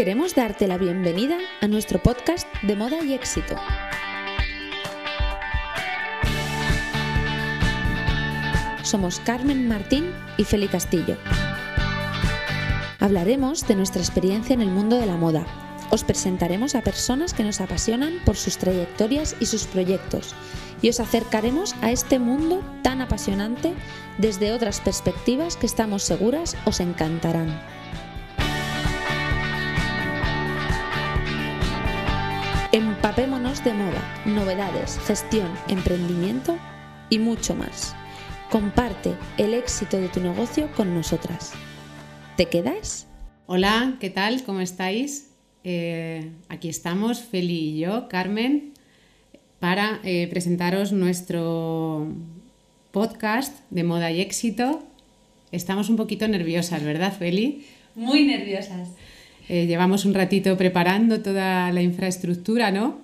Queremos darte la bienvenida a nuestro podcast de moda y éxito. Somos Carmen Martín y Feli Castillo. Hablaremos de nuestra experiencia en el mundo de la moda. Os presentaremos a personas que nos apasionan por sus trayectorias y sus proyectos y os acercaremos a este mundo tan apasionante desde otras perspectivas que estamos seguras os encantarán. Empapémonos de moda, novedades, gestión, emprendimiento y mucho más. Comparte el éxito de tu negocio con nosotras. ¿Te quedas? Hola, ¿qué tal? ¿Cómo estáis? Eh, aquí estamos, Feli y yo, Carmen, para eh, presentaros nuestro podcast de moda y éxito. Estamos un poquito nerviosas, ¿verdad, Feli? Muy nerviosas. Eh, llevamos un ratito preparando toda la infraestructura, ¿no?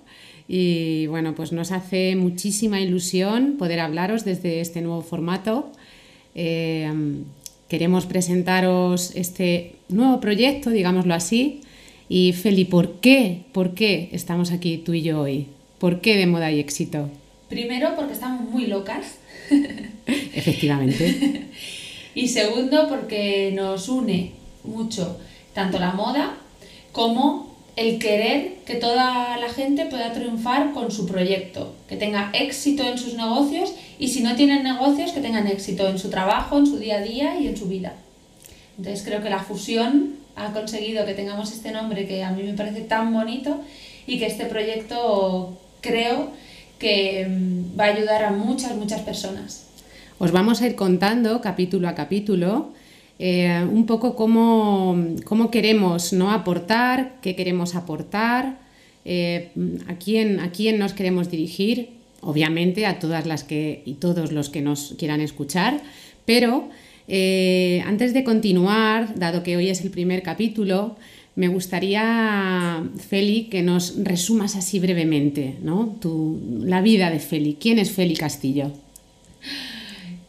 Y bueno, pues nos hace muchísima ilusión poder hablaros desde este nuevo formato. Eh, queremos presentaros este nuevo proyecto, digámoslo así. Y Feli, ¿por qué? ¿Por qué estamos aquí tú y yo hoy? ¿Por qué de moda y éxito? Primero, porque estamos muy locas. Efectivamente. y segundo, porque nos une mucho tanto la moda como el querer que toda la gente pueda triunfar con su proyecto, que tenga éxito en sus negocios y si no tienen negocios, que tengan éxito en su trabajo, en su día a día y en su vida. Entonces creo que la fusión ha conseguido que tengamos este nombre que a mí me parece tan bonito y que este proyecto creo que mm, va a ayudar a muchas, muchas personas. Os vamos a ir contando capítulo a capítulo eh, un poco cómo, cómo, queremos ¿no? aportar, qué queremos aportar, eh, a, quién, a quién nos queremos dirigir, obviamente a todas las que y todos los que nos quieran escuchar, pero eh, antes de continuar, dado que hoy es el primer capítulo, me gustaría, Feli, que nos resumas así brevemente ¿no? tu, la vida de Feli. ¿Quién es Feli Castillo?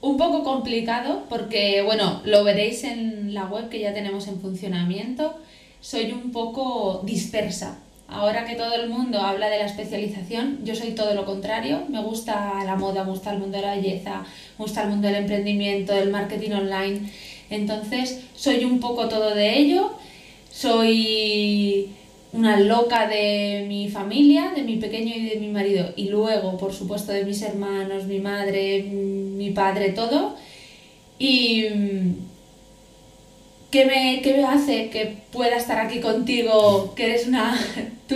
Un poco complicado porque, bueno, lo veréis en la web que ya tenemos en funcionamiento. Soy un poco dispersa. Ahora que todo el mundo habla de la especialización, yo soy todo lo contrario. Me gusta la moda, me gusta el mundo de la belleza, me gusta el mundo del emprendimiento, del marketing online. Entonces, soy un poco todo de ello. Soy una loca de mi familia, de mi pequeño y de mi marido, y luego, por supuesto, de mis hermanos, mi madre, mi padre, todo. Y mm, ¿qué me, me hace que pueda estar aquí contigo? Que eres una. Tú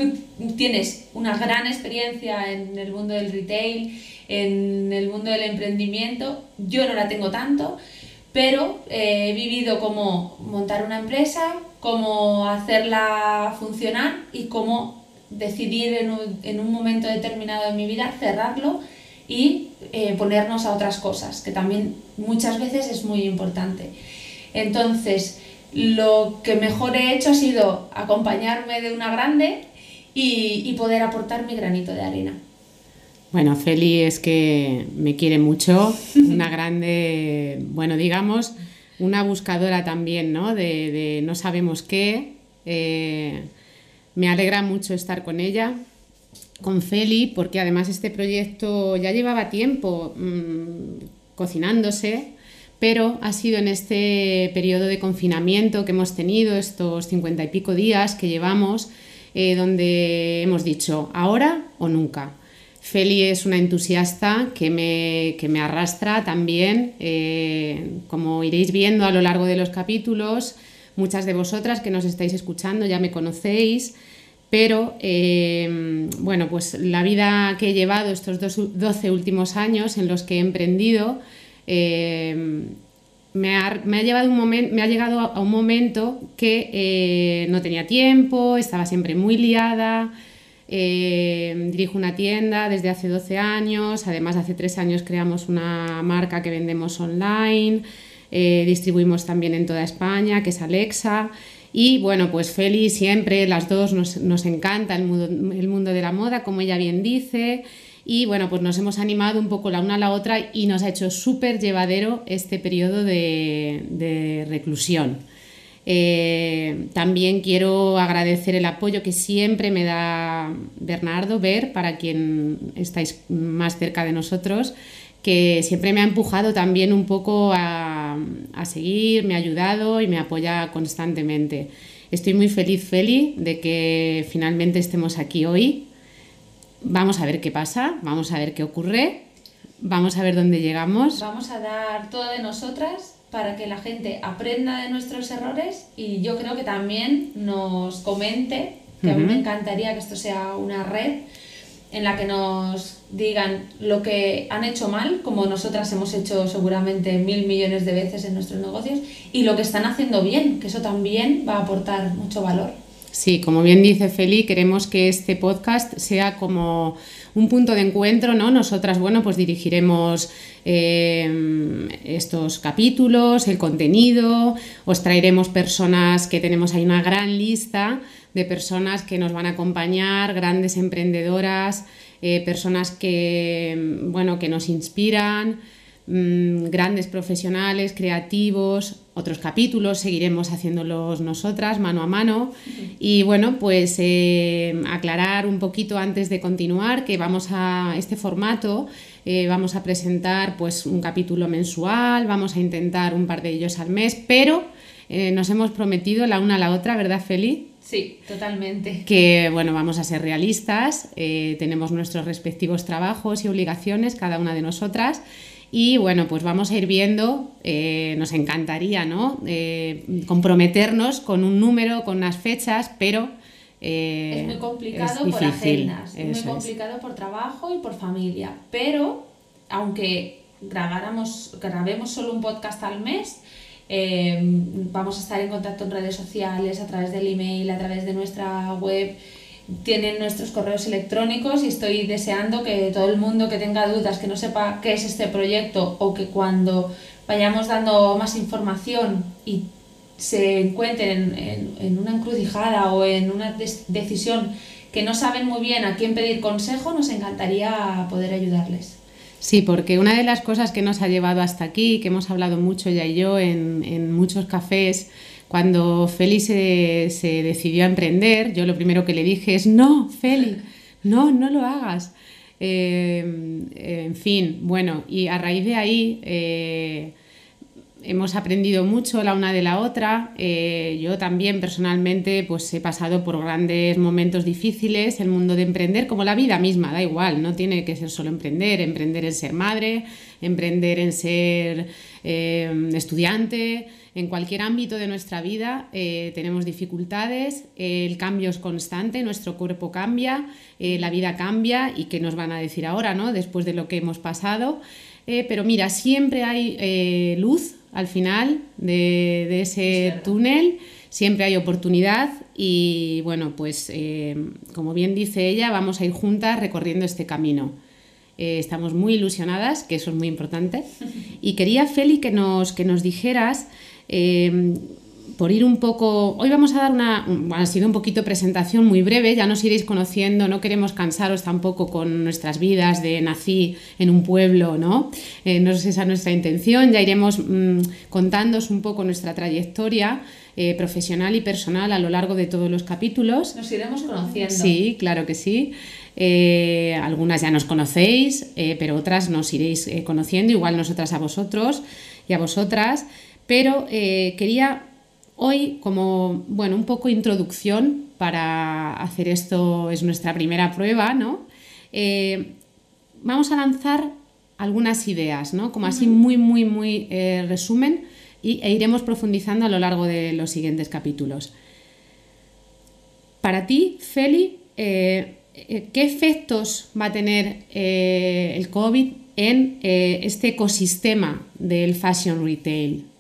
tienes una gran experiencia en el mundo del retail, en el mundo del emprendimiento. Yo no la tengo tanto, pero eh, he vivido como montar una empresa, cómo hacerla funcionar y cómo decidir en un, en un momento determinado de mi vida cerrarlo y eh, ponernos a otras cosas, que también muchas veces es muy importante. Entonces, lo que mejor he hecho ha sido acompañarme de una grande y, y poder aportar mi granito de arena. Bueno, Feli es que me quiere mucho, una grande, bueno, digamos, una buscadora también, ¿no? De, no sabemos qué. Eh, me alegra mucho estar con ella, con Feli, porque además este proyecto ya llevaba tiempo mm, cocinándose, pero ha sido en este periodo de confinamiento que hemos tenido, estos cincuenta y pico días que llevamos, eh, donde hemos dicho ahora o nunca. Feli es una entusiasta que me, que me arrastra también, eh, como iréis viendo a lo largo de los capítulos, muchas de vosotras que nos estáis escuchando ya me conocéis, pero eh, bueno, pues la vida que he llevado estos 12 últimos años en los que he emprendido, eh, me, ha, llevado un me ha llegado a un momento que no tenía tiempo, estaba siempre muy liada, eh, dirijo una tienda desde hace 12 años, además hace 3 años creamos una marca que vendemos online, eh, distribuimos también en toda España, que es Alexa. Y bueno, pues Feli siempre, las dos nos, encanta el mundo, el mundo, de la moda, como ella bien dice. Y bueno, pues nos hemos animado un poco la una a la otra y nos ha hecho súper llevadero este periodo de, de reclusión. Eh, también quiero agradecer el apoyo que siempre me da Bernardo Ver, para quien estáis más cerca de nosotros, que siempre me ha empujado también un poco a, a seguir, me ha ayudado y me apoya constantemente. Estoy muy feliz, Feli, de que finalmente estemos aquí hoy. Vamos a ver qué pasa, vamos a ver qué ocurre, vamos a ver dónde llegamos. Vamos a dar todo de nosotras para que la gente aprenda de nuestros errores y yo creo que también nos comente, que a mí me encantaría que esto sea una red en la que nos digan lo que han hecho mal, como nosotras hemos hecho seguramente mil millones de veces en nuestros negocios, y lo que están haciendo bien, que eso también va a aportar mucho valor. Sí, como bien dice Feli, queremos que este podcast sea como un punto de encuentro, ¿no? Nosotras, bueno, pues dirigiremos eh, estos capítulos, el contenido, os traeremos personas que tenemos ahí una gran lista de personas que nos van a acompañar, grandes emprendedoras, eh, personas que, bueno, que nos inspiran, mm, grandes profesionales, creativos, otros capítulos seguiremos haciéndolos nosotras mano a mano y bueno pues eh, aclarar un poquito antes de continuar que vamos a este formato eh, vamos a presentar pues un capítulo mensual vamos a intentar un par de ellos al mes pero nos hemos prometido la una a la otra verdad Feli Sí, totalmente. Que bueno, vamos a ser realistas, eh, tenemos nuestros respectivos trabajos y obligaciones, cada una de nosotras. Y bueno, pues vamos a ir viendo, eh, nos encantaría, ¿no? Eh, comprometernos con un número, con unas fechas, pero... es muy complicado por agendas, es muy complicado por trabajo y por familia. Pero, aunque grabáramos, grabemos solo un podcast al mes, Em, vamos a estar en contacto en redes sociales, a través del email, a través de nuestra web. Tienen nuestros correos electrónicos y estoy deseando que todo el mundo que tenga dudas, que no sepa qué es este proyecto o que cuando vayamos dando más información y se encuentren en, en una encrucijada o en una decisión que no saben muy bien a quién pedir consejo, nos encantaría poder ayudarles. Sí, porque una de las cosas que nos ha llevado hasta aquí, que hemos hablado mucho ya y yo en, muchos cafés, cuando Feli se, decidió a emprender, yo lo primero que le dije es, no, Feli, no, no lo hagas. Eh, en fin, bueno, y a raíz de ahí eh, hemos aprendido mucho la una de la otra. Eh, yo también personalmente pues he pasado por grandes momentos difíciles, el mundo de emprender, como la vida misma, da igual, no tiene que ser solo emprender, emprender en ser madre, emprender en ser eh, estudiante, en cualquier ámbito de nuestra vida eh, tenemos dificultades, el cambio es constante, nuestro cuerpo cambia, la vida cambia y qué nos van a decir ahora, ¿no? Después de lo que hemos pasado. pero mira, siempre hay luz al final de, ese túnel. Siempre hay oportunidad y bueno, pues eh, como bien dice ella, vamos a ir juntas recorriendo este camino. Eh, estamos muy ilusionadas, que eso es muy importante. Y quería, Feli, que nos, que nos dijeras eh, por ir un poco, hoy vamos a dar una, ha sido un poquito presentación muy breve, ya nos iréis conociendo, no queremos cansaros tampoco con nuestras vidas de nací en un pueblo, ¿no? Eh, no es esa nuestra intención, ya iremos mm, contándos un poco nuestra trayectoria eh, profesional y personal a lo largo de todos los capítulos. Nos iremos conociendo. Sí, claro que sí. Eh, algunas ya nos conocéis, pero otras nos iréis conociendo, igual nosotras a vosotros y a vosotras. Pero quería Hoy, como bueno, un poco introducción para hacer esto, es nuestra primera prueba, ¿no? Eh, vamos a lanzar algunas ideas, ¿no? Como así muy, muy, muy eh, resumen y, e iremos profundizando a lo largo de los siguientes capítulos. Para ti, Feli, eh, ¿qué efectos va a tener el COVID en este ecosistema del fashion retail?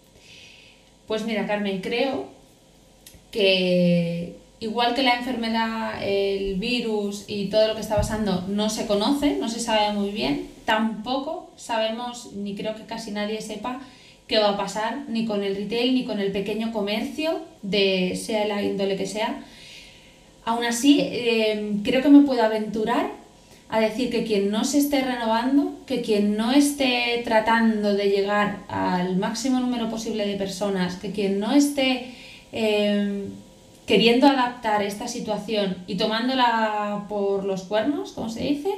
Pues mira, Carmen, creo que igual que la enfermedad, el virus y todo lo que está pasando no se conoce, no se sabe muy bien, tampoco sabemos, ni creo que casi nadie sepa, qué va a pasar ni con el retail ni con el pequeño comercio, de sea la índole que sea. Aún así, eh, creo que me puedo aventurar a decir que quien no se esté renovando, que quien no esté tratando de llegar al máximo número posible de personas, que quien no esté em, queriendo adaptar esta situación y tomándola por los cuernos, como se dice,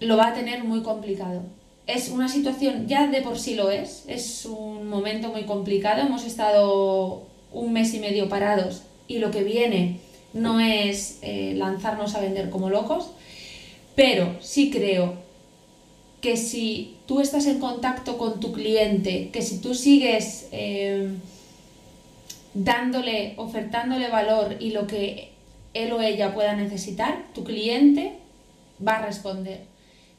lo va a tener muy complicado. Es una situación, ya de por sí lo es, es un momento muy complicado. Hemos estado un mes y medio parados y lo que viene no es eh, lanzarnos a vender como locos, pero sí creo que si tú estás en contacto con tu cliente, que si tú sigues eh, dándole, ofertándole valor y lo que él o ella pueda necesitar, tu cliente va a responder.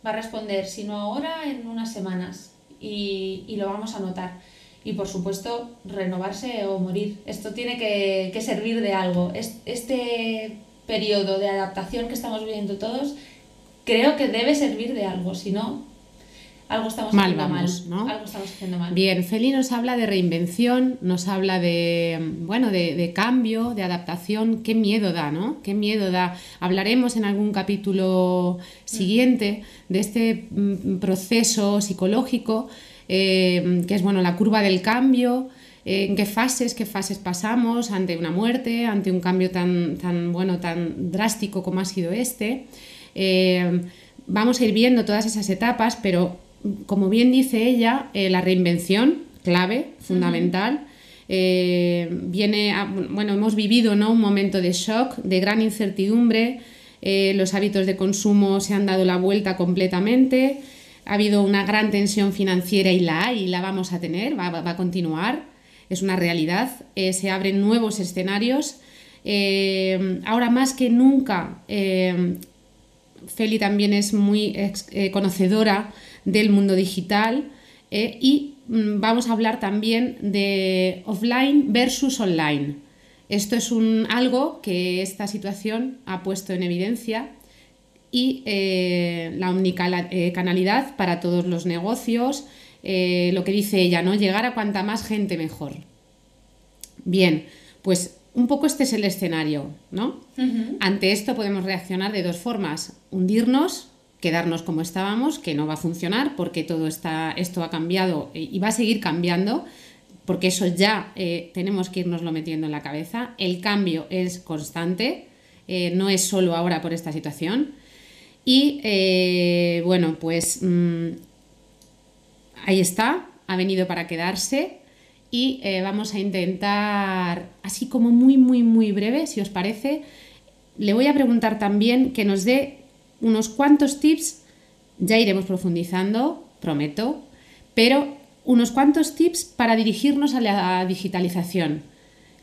Va a responder, si no ahora, en unas semanas. Y lo vamos a notar y por supuesto renovarse o morir. Esto tiene que, que servir de algo. Este periodo de adaptación que estamos viviendo todos creo que debe servir de algo, si no, algo estamos haciendo mal. ¿no? Algo estamos haciendo mal. Bien, Feli nos habla de reinvención, nos habla de, bueno, de, de, cambio, de adaptación. Qué miedo da, ¿no? Qué miedo da. Hablaremos en algún capítulo siguiente de este mm, proceso psicológico eh, que es bueno, la curva del cambio, eh, en qué fases, qué fases pasamos ante una muerte, ante un cambio tan, tan, bueno, tan drástico como ha sido este. Eh, vamos a ir viendo todas esas etapas, pero como bien dice ella, la reinvención, clave, fundamental. viene bueno, hemos vivido ¿no? un momento de shock, de gran incertidumbre, los hábitos de consumo se han dado la vuelta completamente, ha habido una gran tensión financiera y la hay y la vamos a tener, va, a continuar, es una realidad. Eh, se abren nuevos escenarios. Eh, ahora más que nunca, eh, Feli también es muy conocedora del mundo digital y mm, vamos a hablar también de offline versus online. Esto es algo que esta situación ha puesto en evidencia y eh, la omnicanalidad para todos los negocios, eh, lo que dice ella, ¿no? Llegar a cuanta más gente mejor. Bien, pues un poco este es el escenario, ¿no? Ante esto podemos reaccionar de dos formas, hundirnos, quedarnos como estábamos, que no va a funcionar porque todo está, esto ha cambiado y va a seguir cambiando, porque eso ya eh, tenemos que irnoslo metiendo en la cabeza. El cambio es constante, no es solo ahora por esta situación. Y eh, bueno, pues mm, ahí está, ha venido para quedarse y eh, vamos a intentar, así como muy, muy, muy breve, si os parece, le voy a preguntar también que nos dé unos cuantos tips, ya iremos profundizando, prometo, pero unos cuantos tips para dirigirnos a la digitalización.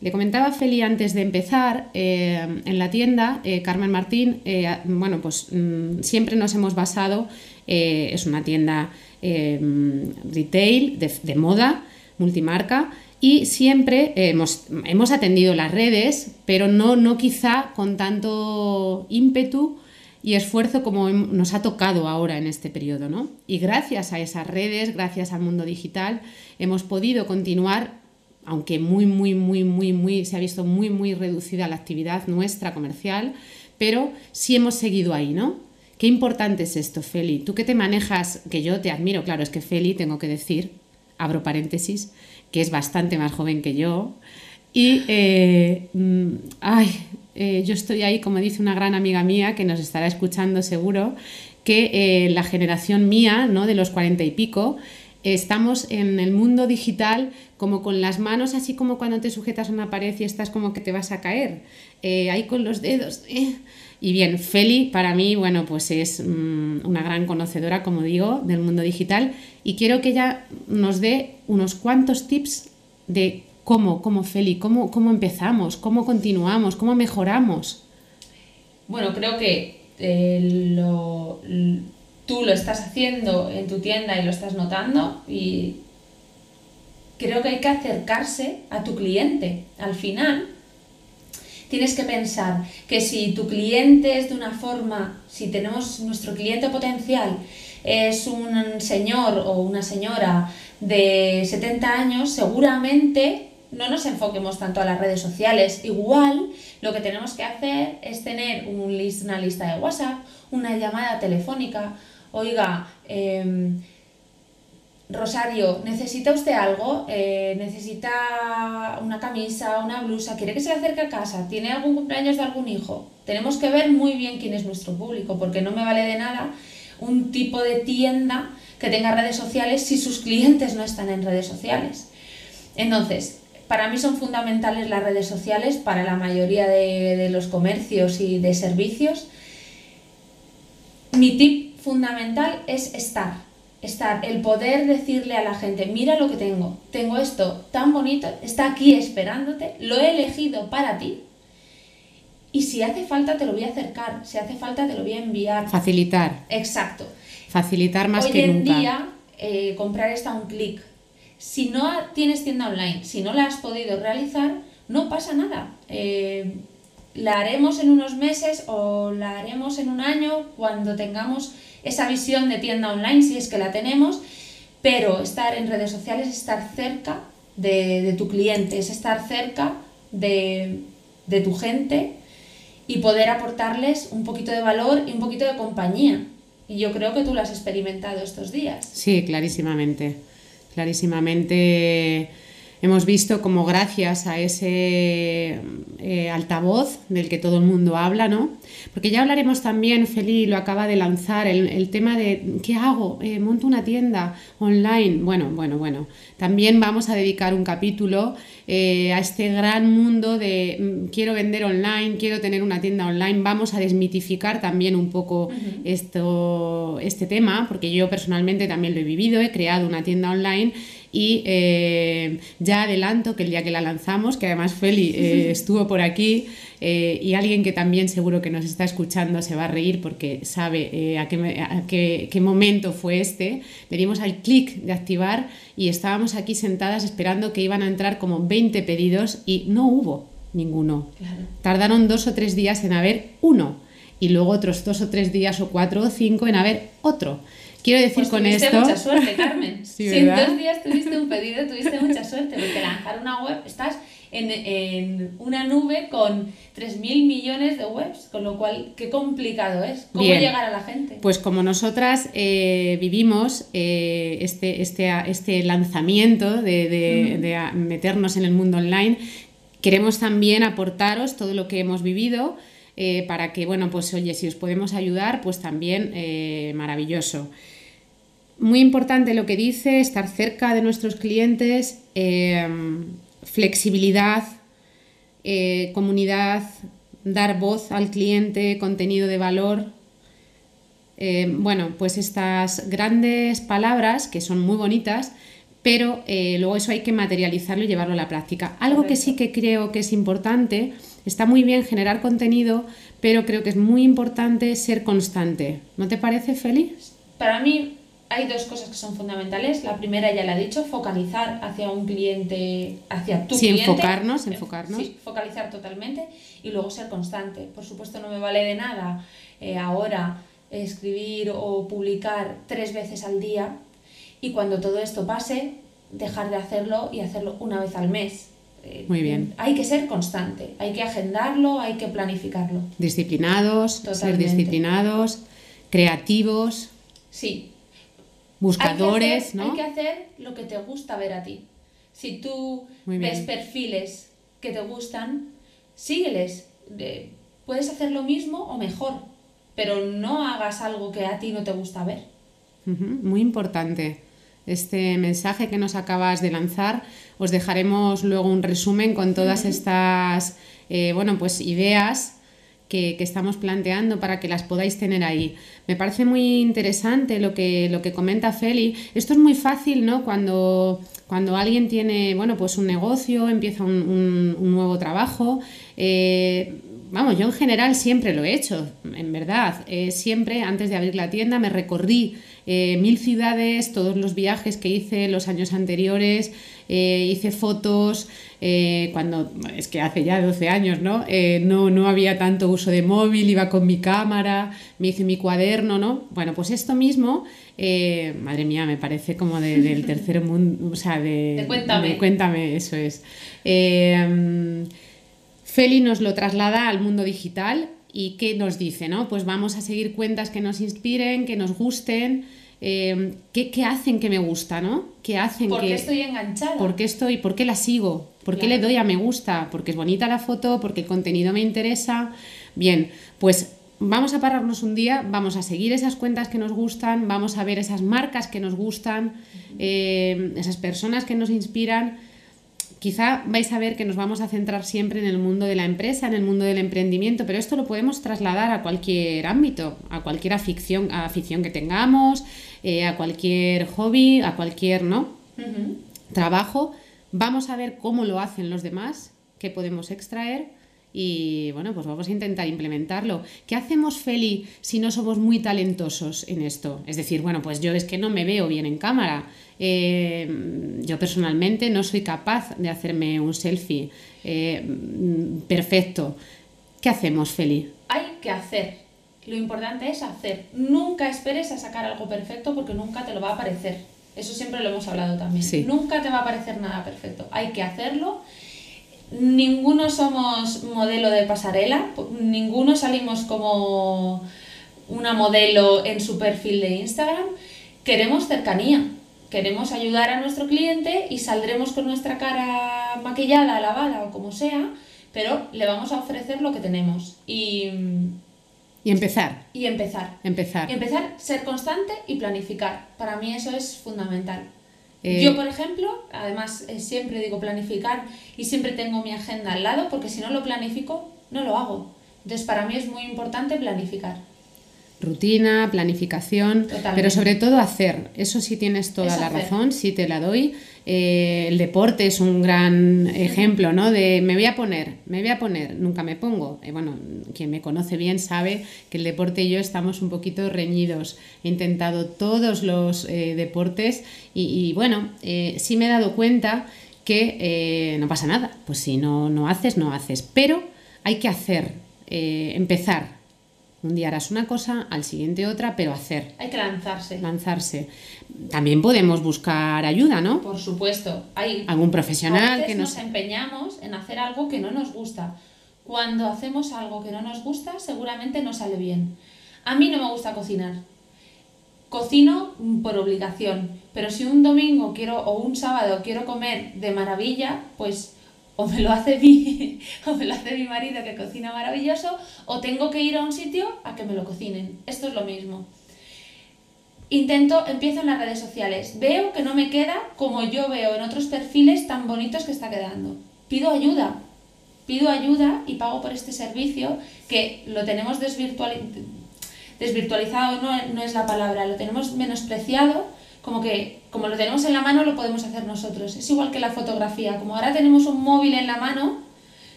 Le comentaba a Feli antes de empezar, eh, en la tienda, eh, Carmen Martín, eh, bueno, pues mm, siempre nos hemos basado, es una tienda retail, de, moda, multimarca, y siempre hemos, hemos, atendido las redes, pero no, no quizá con tanto ímpetu y esfuerzo como nos ha tocado ahora en este periodo. ¿no? Y gracias a esas redes, gracias al mundo digital, hemos podido continuar aunque muy, muy, muy, muy, muy, se ha visto muy, muy reducida la actividad nuestra comercial, pero sí hemos seguido ahí, ¿no? Qué importante es esto, Feli. Tú que te manejas, que yo te admiro, claro, es que Feli, tengo que decir, abro paréntesis, que es bastante más joven que yo. Y, eh, mm, ay, eh, yo estoy ahí, como dice una gran amiga mía, que nos estará escuchando seguro, que eh, la generación mía, ¿no? De los cuarenta y pico, estamos en el mundo digital como con las manos, así como cuando te sujetas a una pared y estás como que te vas a caer, eh, ahí con los dedos. Eh. Y bien, Feli para mí, bueno, pues es mm, una gran conocedora, como digo, del mundo digital y quiero que ella nos dé unos cuantos tips de cómo, cómo Feli, cómo, cómo empezamos, cómo continuamos, cómo mejoramos. Bueno, creo que eh, lo tú lo estás haciendo en tu tienda y lo estás notando y creo que hay que acercarse a tu cliente. Al final, tienes que pensar que si tu cliente es de una forma, si tenemos nuestro cliente potencial, es un señor o una señora de 70 años, seguramente no nos enfoquemos tanto a las redes sociales. Igual lo que tenemos que hacer es tener un una lista de WhatsApp, una llamada telefónica, oiga, em, Rosario, ¿necesita usted algo? Eh, ¿Necesita una camisa, una blusa? ¿Quiere que se acerque a casa? ¿Tiene algún cumpleaños de algún hijo? Tenemos que ver muy bien quién es nuestro público, porque no me vale de nada un tipo de tienda que tenga redes sociales si sus clientes no están en redes sociales. Entonces, para mí son fundamentales las redes sociales para la mayoría de, de los comercios y de servicios. Mi tip fundamental es estar estar, el poder decirle a la gente, mira lo que tengo, tengo esto tan bonito, está aquí esperándote, lo he elegido para ti. Y si hace falta te lo voy a acercar, si hace falta te lo voy a enviar. Facilitar. Exacto. Facilitar más Hoy que en nunca. día eh, comprar está a un clic. Si no tienes tienda online, si no la has podido realizar, no pasa nada. Eh, la haremos en unos meses o la haremos en un año cuando tengamos esa visión de tienda online, si es que la tenemos, pero estar en redes sociales es estar cerca de, de tu cliente, es estar cerca de, de tu gente y poder aportarles un poquito de valor y un poquito de compañía. Y yo creo que tú lo has experimentado estos días. Sí, clarísimamente. Clarísimamente hemos visto como gracias a ese eh, altavoz del que todo el mundo habla, ¿no? Porque ya hablaremos también, Feli lo acaba de lanzar, el, el tema de ¿qué hago? Eh, ¿Monto una tienda online? Bueno, bueno, bueno. También vamos a dedicar un capítulo eh, a este gran mundo de mm, quiero vender online, quiero tener una tienda online. Vamos a desmitificar también un poco esto, este tema, porque yo personalmente también lo he vivido, he creado una tienda online y eh, ya adelanto que el día que la lanzamos, que además Feli eh, estuvo por aquí eh, y alguien que también seguro que nos está escuchando se va a reír porque sabe a, qué, a qué- qué momento fue este, le dimos al clic de activar y estábamos aquí sentadas esperando que iban a entrar como 20 pedidos y no hubo ninguno. Claro. Tardaron dos o tres días en haber uno y luego otros dos o tres días o cuatro o cinco en haber otro. Quiero decir Pues con tuviste esto... mucha suerte, Carmen. Sí, si en dos días tuviste un pedido, tuviste mucha suerte, porque lanzar una web, estás en, en una nube con 3.000 millones de webs, con lo cual, qué complicado es. ¿Cómo Bien. llegar a la gente? Pues como nosotras eh, vivimos eh, este, este, este lanzamiento de, de- de a- meternos en el mundo online, queremos también aportaros todo lo que hemos vivido eh, para que, bueno, pues oye, si os podemos ayudar, pues también eh, maravilloso. Muy importante lo que dice, estar cerca de nuestros clientes, eh, flexibilidad, eh, comunidad, dar voz al cliente, contenido de valor. Eh, bueno, pues estas grandes palabras que son muy bonitas, pero eh, luego eso hay que materializarlo y llevarlo a la práctica. Algo que sí que creo que es importante, está muy bien generar contenido, pero creo que es muy importante ser constante. ¿No te parece, Feli? Para mí hay dos cosas que son fundamentales. La primera ya la he dicho, focalizar hacia un cliente, hacia tu Sí, cliente. enfocarnos, Eh, enfocarnos. Sí, focalizar totalmente y luego ser constante. Por supuesto no me vale de nada eh, ahora escribir o publicar tres veces al día y cuando todo esto pase dejar de hacerlo y hacerlo una vez al mes. Eh, Muy bien. Hay que ser constante, hay que agendarlo, hay que planificarlo. Disciplinados, ser Totalmente. disciplinados, creativos, Sí, buscadores, hay que, hacer, ¿no? hay que hacer lo que te gusta ver a ti. Si tú ves perfiles que te gustan, sígueles. De- puedes hacer lo mismo o mejor, pero no hagas algo que a ti no te gusta ver. Muy importante este mensaje que nos acabas de lanzar. Os dejaremos luego un resumen con todas estas eh, bueno, pues ideas que, que estamos planteando para que las podáis tener ahí. Me parece muy interesante lo que, lo que comenta Feli. Esto es muy fácil, ¿no? Cuando, cuando alguien tiene, bueno, pues un negocio, empieza un, un- un nuevo trabajo. eh, vamos, yo en general siempre lo he hecho, en verdad. Eh, siempre, antes de abrir la tienda, me recorrí eh, mil ciudades, todos los viajes que hice los años anteriores, eh, hice fotos, cuando, es que hace ya 12 años, ¿no? ¿no? No había tanto uso de móvil, iba con mi cámara, me hice mi cuaderno, ¿no? Bueno, pues esto mismo, madre mía, me parece como de- del tercer mundo, o sea, de... De Cuéntame. de Cuéntame, eso es. Feli nos lo traslada al mundo digital y ¿qué nos dice? No? Pues vamos a seguir cuentas que nos inspiren, que nos gusten, eh, ¿qué, qué hacen que me gusta, ¿no? ¿Qué hacen ¿Por que... qué estoy enganchada? ¿Por qué estoy? ¿Por qué la sigo? ¿Por qué le doy a me gusta? ¿Porque es bonita la foto? ¿Porque el contenido me interesa? Bien, pues vamos a pararnos un día, vamos a seguir esas cuentas que nos gustan, vamos a ver esas marcas que nos gustan, eh, esas personas que nos inspiran. Quizá vais a ver que nos vamos a centrar siempre en el mundo de la empresa, en el mundo del emprendimiento, pero esto lo podemos trasladar a cualquier ámbito, a cualquier afición, a afición que tengamos, eh, a cualquier hobby, a cualquier, ¿no? Trabajo, vamos a ver cómo lo hacen los demás, qué podemos extraer y bueno, pues vamos a intentar implementarlo. ¿Qué hacemos, Feli, si no somos muy talentosos en esto? Es decir, bueno, pues yo es que no me veo bien en cámara. Eh, yo personalmente no soy capaz de hacerme un selfie eh, perfecto. ¿Qué hacemos, Feli? Hay que hacer. Lo importante es hacer. Nunca esperes a sacar algo perfecto porque nunca te lo va a parecer. Eso siempre lo hemos hablado también. Sí. Nunca te va a parecer nada perfecto. Hay que hacerlo. Ninguno somos modelo de pasarela. Ninguno salimos como una modelo en su perfil de Instagram. Queremos cercanía. Queremos ayudar a nuestro cliente y saldremos con nuestra cara maquillada, lavada o como sea, pero le vamos a ofrecer lo que tenemos. Y, Y empezar, y empezar. empezar. Y empezar, ser constante y planificar. Para mí eso es fundamental. Eh, Yo, por ejemplo, además eh, siempre digo planificar y siempre tengo mi agenda al lado porque si no lo planifico, no lo hago. Entonces, para mí es muy importante planificar. Rutina, planificación, Totalmente. pero sobre todo hacer. Eso sí tienes toda Es la hacer. razón, sí te la doy. Eh, el deporte es un gran ejemplo, ¿no? De me voy a poner, me voy a poner, nunca me pongo. Eh, bueno, quien me conoce bien sabe que el deporte y yo estamos un poquito reñidos. He intentado todos los eh, deportes y, y, bueno, sí me he dado cuenta que no pasa nada. Pues si no, no haces, no haces. Pero hay que hacer, empezar. Un día harás una cosa, al siguiente otra, pero hacer, Hay que lanzarse. lanzarse. También podemos buscar ayuda, ¿no? Por supuesto, hay Algún a profesional veces que nos... nos empeñamos en hacer algo que no nos gusta. Cuando hacemos algo que no nos gusta, seguramente no sale bien. A mí no me gusta cocinar. Cocino por obligación, pero si un domingo quiero o un sábado quiero comer de maravilla, pues o me lo hace mi o me lo hace mi marido que cocina maravilloso o tengo que ir a un sitio a que me lo cocinen. Esto es lo mismo. Intento, empiezo en las redes sociales. Veo que no me queda como yo veo en otros perfiles tan bonitos que está quedando. Pido ayuda. Pido ayuda y pago por este servicio que lo tenemos desvirtuali- desvirtualizado, no, no es la palabra, lo tenemos menospreciado, como que como lo tenemos en la mano lo podemos hacer nosotros. Es igual que la fotografía, como ahora tenemos un móvil en la mano,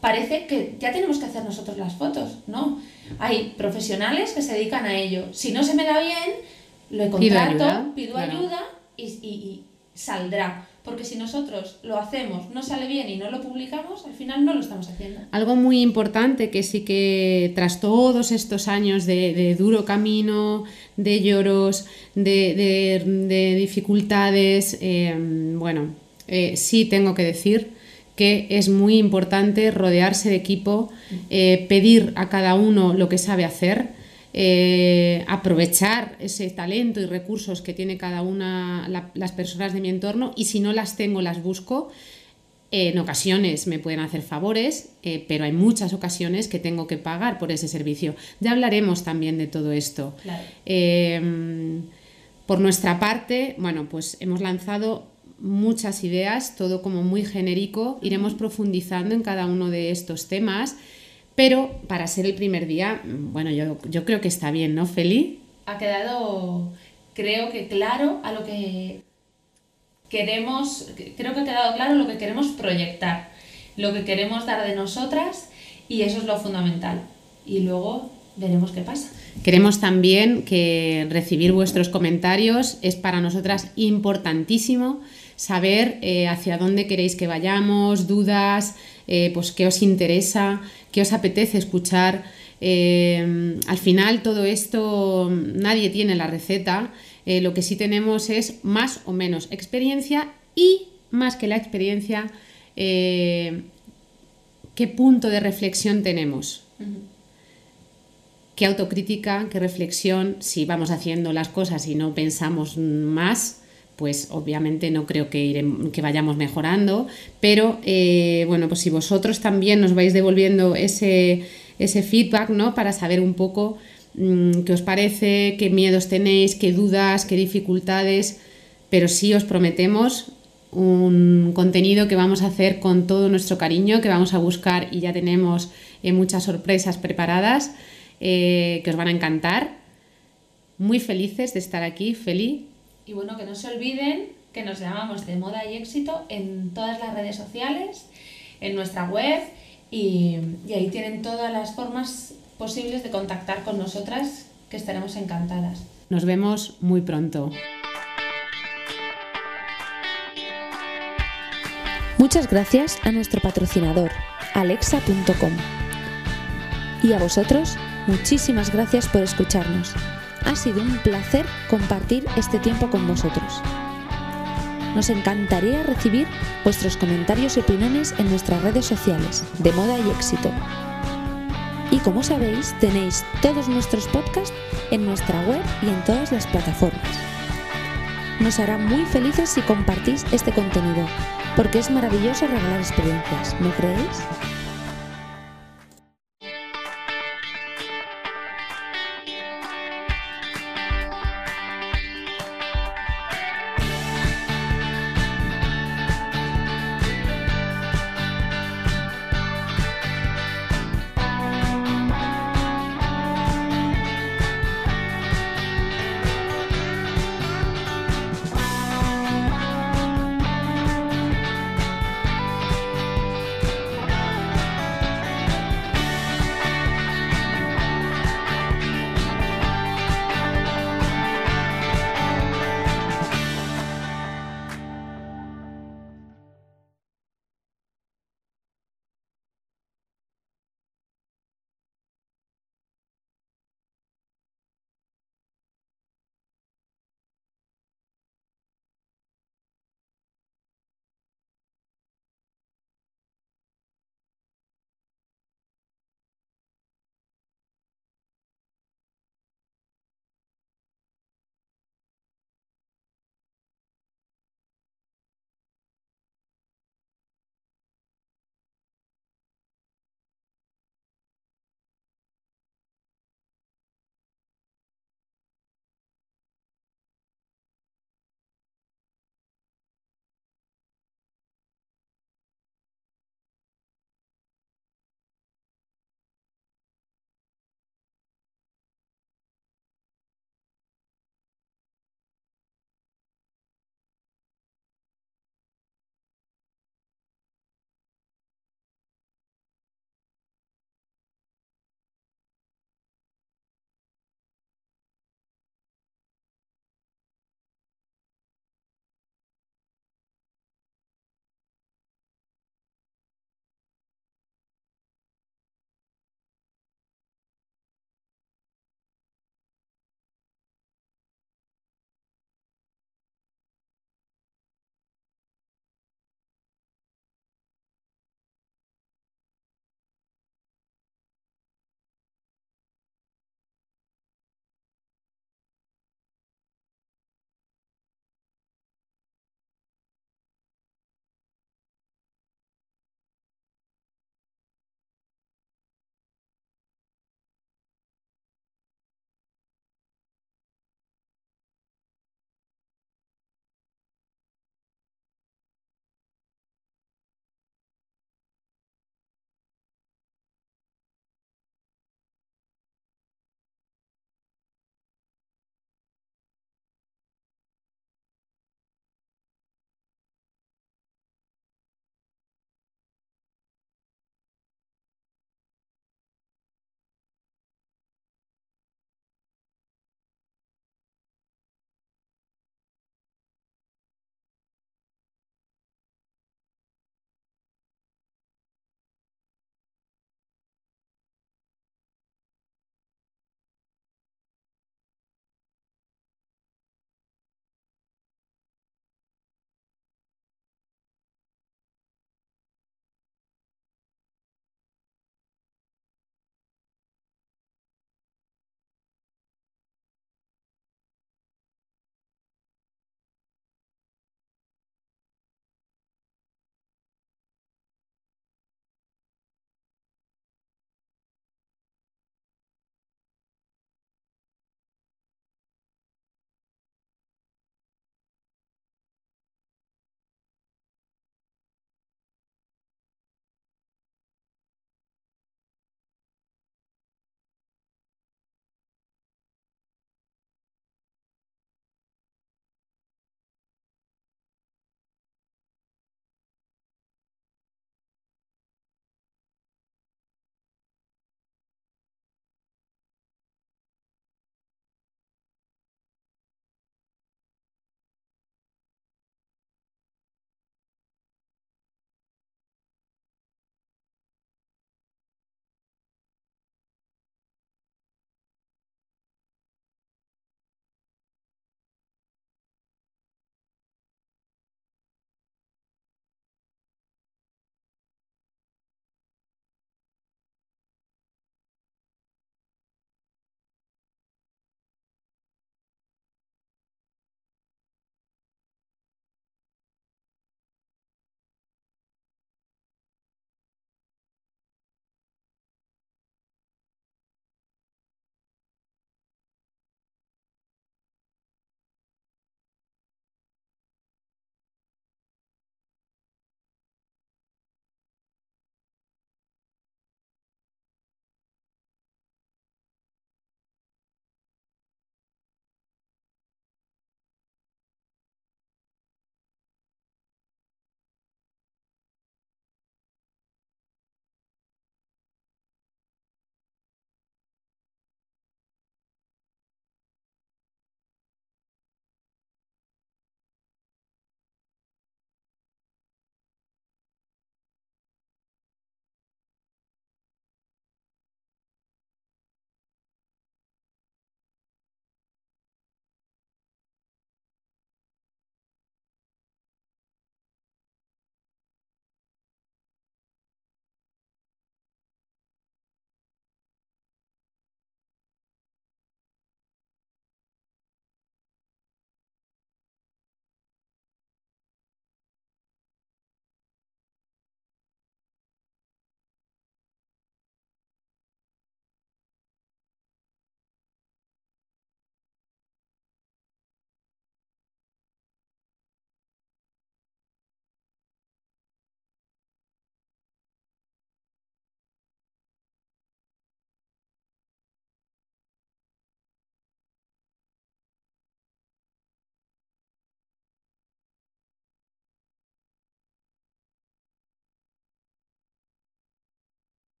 parece que ya tenemos que hacer nosotros las fotos, ¿no? Hay profesionales que se dedican a ello. Si no se me da bien, lo Pido contrato, ayuda, pido ayuda y, y- y saldrá. Porque si nosotros lo hacemos, no sale bien y no lo publicamos, al final no lo estamos haciendo. Algo muy importante que sí que tras todos estos años de, de duro camino, de lloros, de, de- de dificultades, eh, bueno, eh, sí tengo que decir que es muy importante rodearse de equipo, eh, pedir a cada uno lo que sabe hacer, eh, aprovechar ese talento y recursos que tiene cada una la- las personas de mi entorno y si no las tengo las busco en ocasiones me pueden hacer favores, eh, pero hay muchas ocasiones que tengo que pagar por ese servicio. Ya hablaremos también de todo esto. Claro. Eh, por nuestra parte, bueno, pues hemos lanzado muchas ideas, todo como muy genérico. Iremos profundizando en cada uno de estos temas, pero para ser el primer día, bueno, yo, yo creo que está bien, ¿no, Feli? Ha quedado, creo que claro a lo que queremos, creo que ha quedado claro lo que queremos proyectar, lo que queremos dar de nosotras y eso es lo fundamental. Y luego veremos qué pasa. Queremos también que recibir vuestros comentarios es para nosotras importantísimo saber eh, hacia dónde queréis que vayamos, dudas, eh, pues qué os interesa, qué os apetece escuchar. Eh, al final todo esto nadie tiene la receta, eh, lo que sí tenemos es más o menos experiencia y más que la experiencia, qué punto de reflexión tenemos. Qué autocrítica, qué reflexión, si vamos haciendo las cosas y no pensamos más, pues obviamente no creo que, que vayamos mejorando, pero eh, bueno, pues si vosotros también nos vais devolviendo ese, ese feedback, ¿no? Para saber un poco mm, qué os parece, qué miedos tenéis, qué dudas, qué dificultades, pero sí os prometemos un contenido que vamos a hacer con todo nuestro cariño, que vamos a buscar y ya tenemos eh, muchas sorpresas preparadas eh, que os van a encantar. Muy felices de estar aquí, Feli. Y bueno, que no se olviden que nos llamamos de moda y éxito en todas las redes sociales, en nuestra web y, y ahí tienen todas las formas posibles de contactar con nosotras que estaremos encantadas. Nos vemos muy pronto. Muchas gracias a nuestro patrocinador, alexa.com. Y a vosotros Muchísimas gracias por escucharnos. Ha sido un placer compartir este tiempo con vosotros. Nos encantaría recibir vuestros comentarios y opiniones en nuestras redes sociales de moda y éxito. Y como sabéis, tenéis todos nuestros podcasts en nuestra web y en todas las plataformas. Nos hará muy felices si compartís este contenido, porque es maravilloso regalar experiencias, ¿no creéis?